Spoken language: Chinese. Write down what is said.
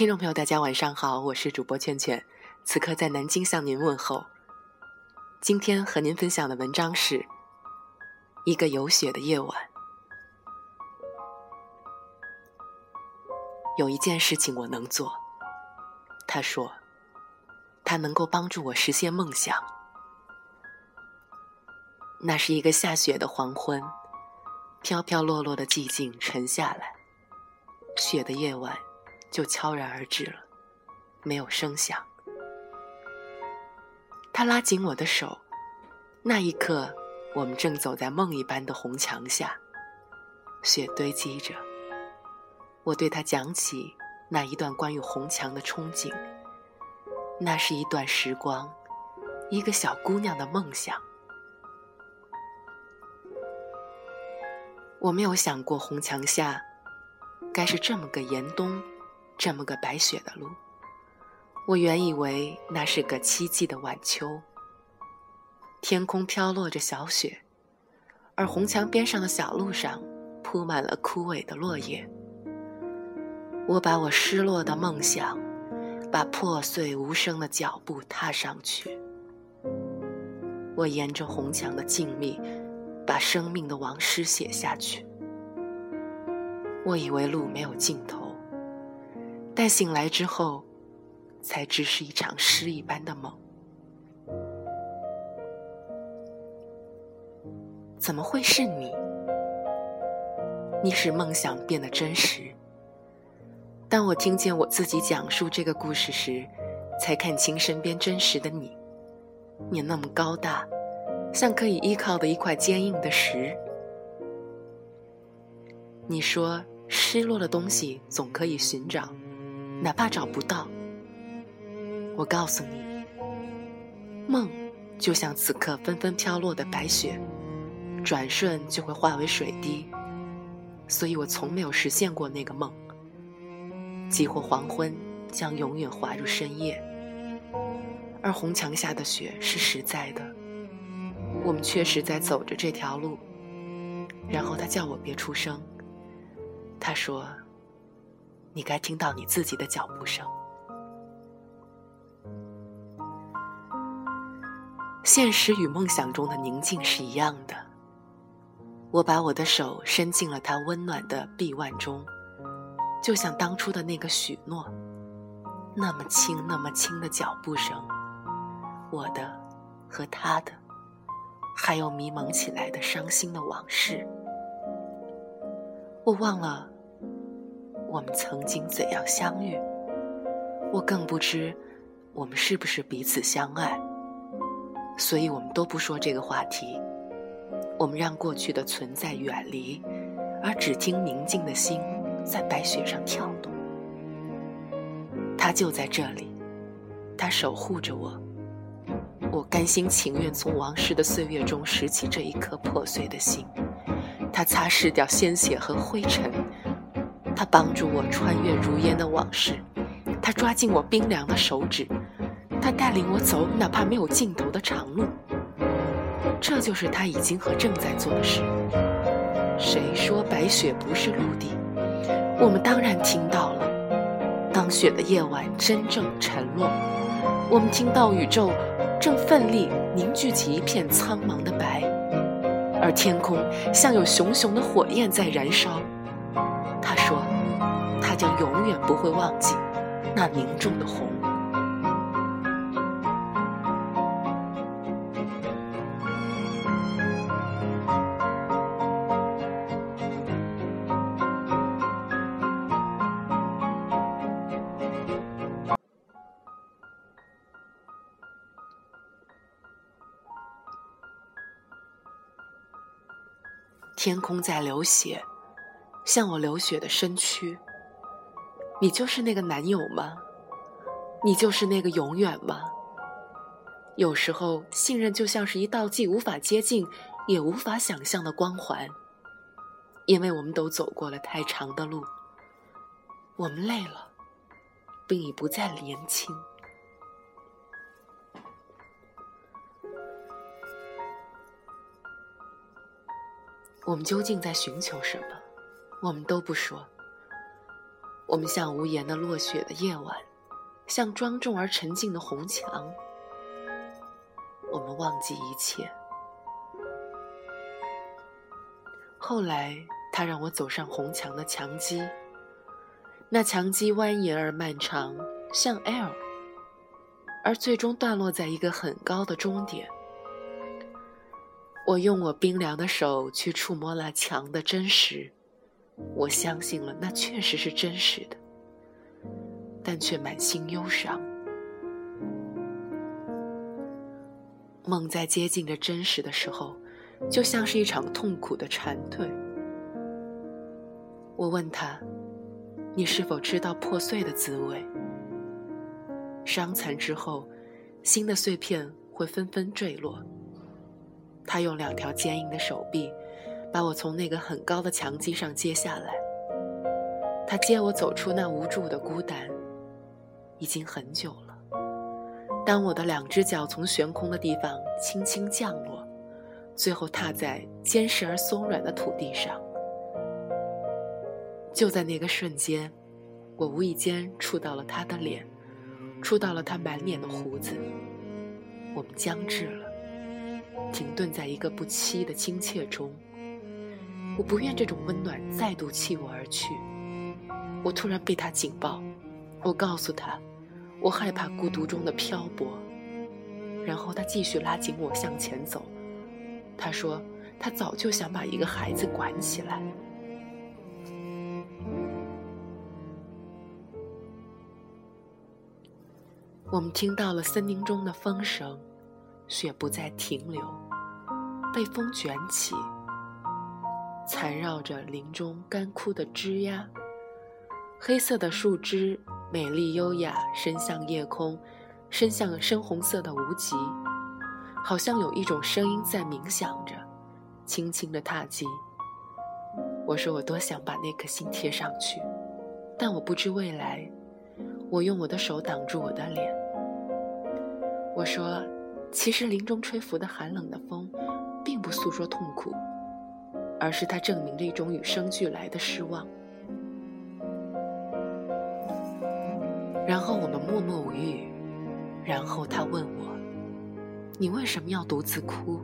听众朋友，大家晚上好，我是主播圈圈，此刻在南京向您问候。今天和您分享的文章是《一个有雪的夜晚》。有一件事情我能做，他说，他能够帮助我实现梦想。那是一个下雪的黄昏，飘飘落落的寂静沉下来，雪的夜晚就悄然而至了，没有声响。他拉紧我的手，那一刻，我们正走在梦一般的红墙下，雪堆积着。我对他讲起那一段关于红墙的憧憬，那是一段时光，一个小姑娘的梦想。我没有想过红墙下，该是这么个严冬，这么个白雪的路。我原以为那是个凄寂的晚秋，天空飘落着小雪，而红墙边上的小路上铺满了枯萎的落叶。我把我失落的梦想，把破碎无声的脚步踏上去。我沿着红墙的静谧，把生命的往事写下去。我以为路没有尽头，但醒来之后。才知是一场诗一般的梦，怎么会是你？你使梦想变得真实。当我听见我自己讲述这个故事时，才看清身边真实的你。你那么高大，像可以依靠的一块坚硬的石。你说失落的东西总可以寻找，哪怕找不到。我告诉你，梦就像此刻纷纷飘落的白雪，转瞬就会化为水滴。所以我从没有实现过那个梦。即或黄昏将永远滑入深夜，而红墙下的雪是实在的。我们确实在走着这条路。然后他叫我别出声。他说：“你该听到你自己的脚步声。”现实与梦想中的宁静是一样的。我把我的手伸进了他温暖的臂弯中，就像当初的那个许诺，那么轻，那么轻的脚步声，我的和他的，还有迷蒙起来的伤心的往事。我忘了我们曾经怎样相遇，我更不知我们是不是彼此相爱。所以我们都不说这个话题，我们让过去的存在远离，而只听宁静的心在白雪上跳动。他就在这里，他守护着我。我甘心情愿从往事的岁月中拾起这一颗破碎的心。他擦拭掉鲜血和灰尘，他帮助我穿越如烟的往事，他抓紧我冰凉的手指。他带领我走，哪怕没有尽头的长路。这就是他已经和正在做的事。谁说白雪不是陆地？我们当然听到了。当雪的夜晚真正沉落，我们听到宇宙正奋力凝聚起一片苍茫的白，而天空像有熊熊的火焰在燃烧。将永远不会忘记那凝重的红。天空在流血，像我流血的身躯。你就是那个男友吗？你就是那个永远吗？有时候，信任就像是一道既无法接近，也无法想象的光环。因为我们都走过了太长的路，我们累了，并已不再年轻。我们究竟在寻求什么？我们都不说。我们像无言的落雪的夜晚，像庄重而沉静的红墙。我们忘记一切。后来，他让我走上红墙的墙基，那墙基蜿蜒而漫长，像 L，而最终断落在一个很高的终点。我用我冰凉的手去触摸那墙的真实，我相信了那确实是真实的，但却满心忧伤。梦在接近着真实的时候，就像是一场痛苦的蝉蜕。我问他：“你是否知道破碎的滋味？伤残之后，新的碎片会纷纷坠落。”他用两条坚硬的手臂，把我从那个很高的墙基上接下来。他接我走出那无助的孤单，已经很久了。当我的两只脚从悬空的地方轻轻降落，最后踏在坚实而松软的土地上，就在那个瞬间，我无意间触到了他的脸，触到了他满脸的胡子。我们僵滞了，停顿在一个不期的亲切中。我不愿这种温暖再度弃我而去。我突然被他警报，我告诉他。我害怕孤独中的漂泊，然后他继续拉紧我向前走。他说：“他早就想把一个孩子管起来。”我们听到了森林中的风声，雪不再停留，被风卷起，缠绕着林中干枯的枝桠，黑色的树枝。美丽优雅，伸向夜空，伸向深红色的无极，好像有一种声音在冥想着，轻轻的踏击。我说我多想把那颗心贴上去，但我不知未来。我用我的手挡住我的脸。我说，其实林中吹拂的寒冷的风，并不诉说痛苦，而是它证明了一种与生俱来的失望。然后我们默默无语，然后他问我：“你为什么要独自哭？”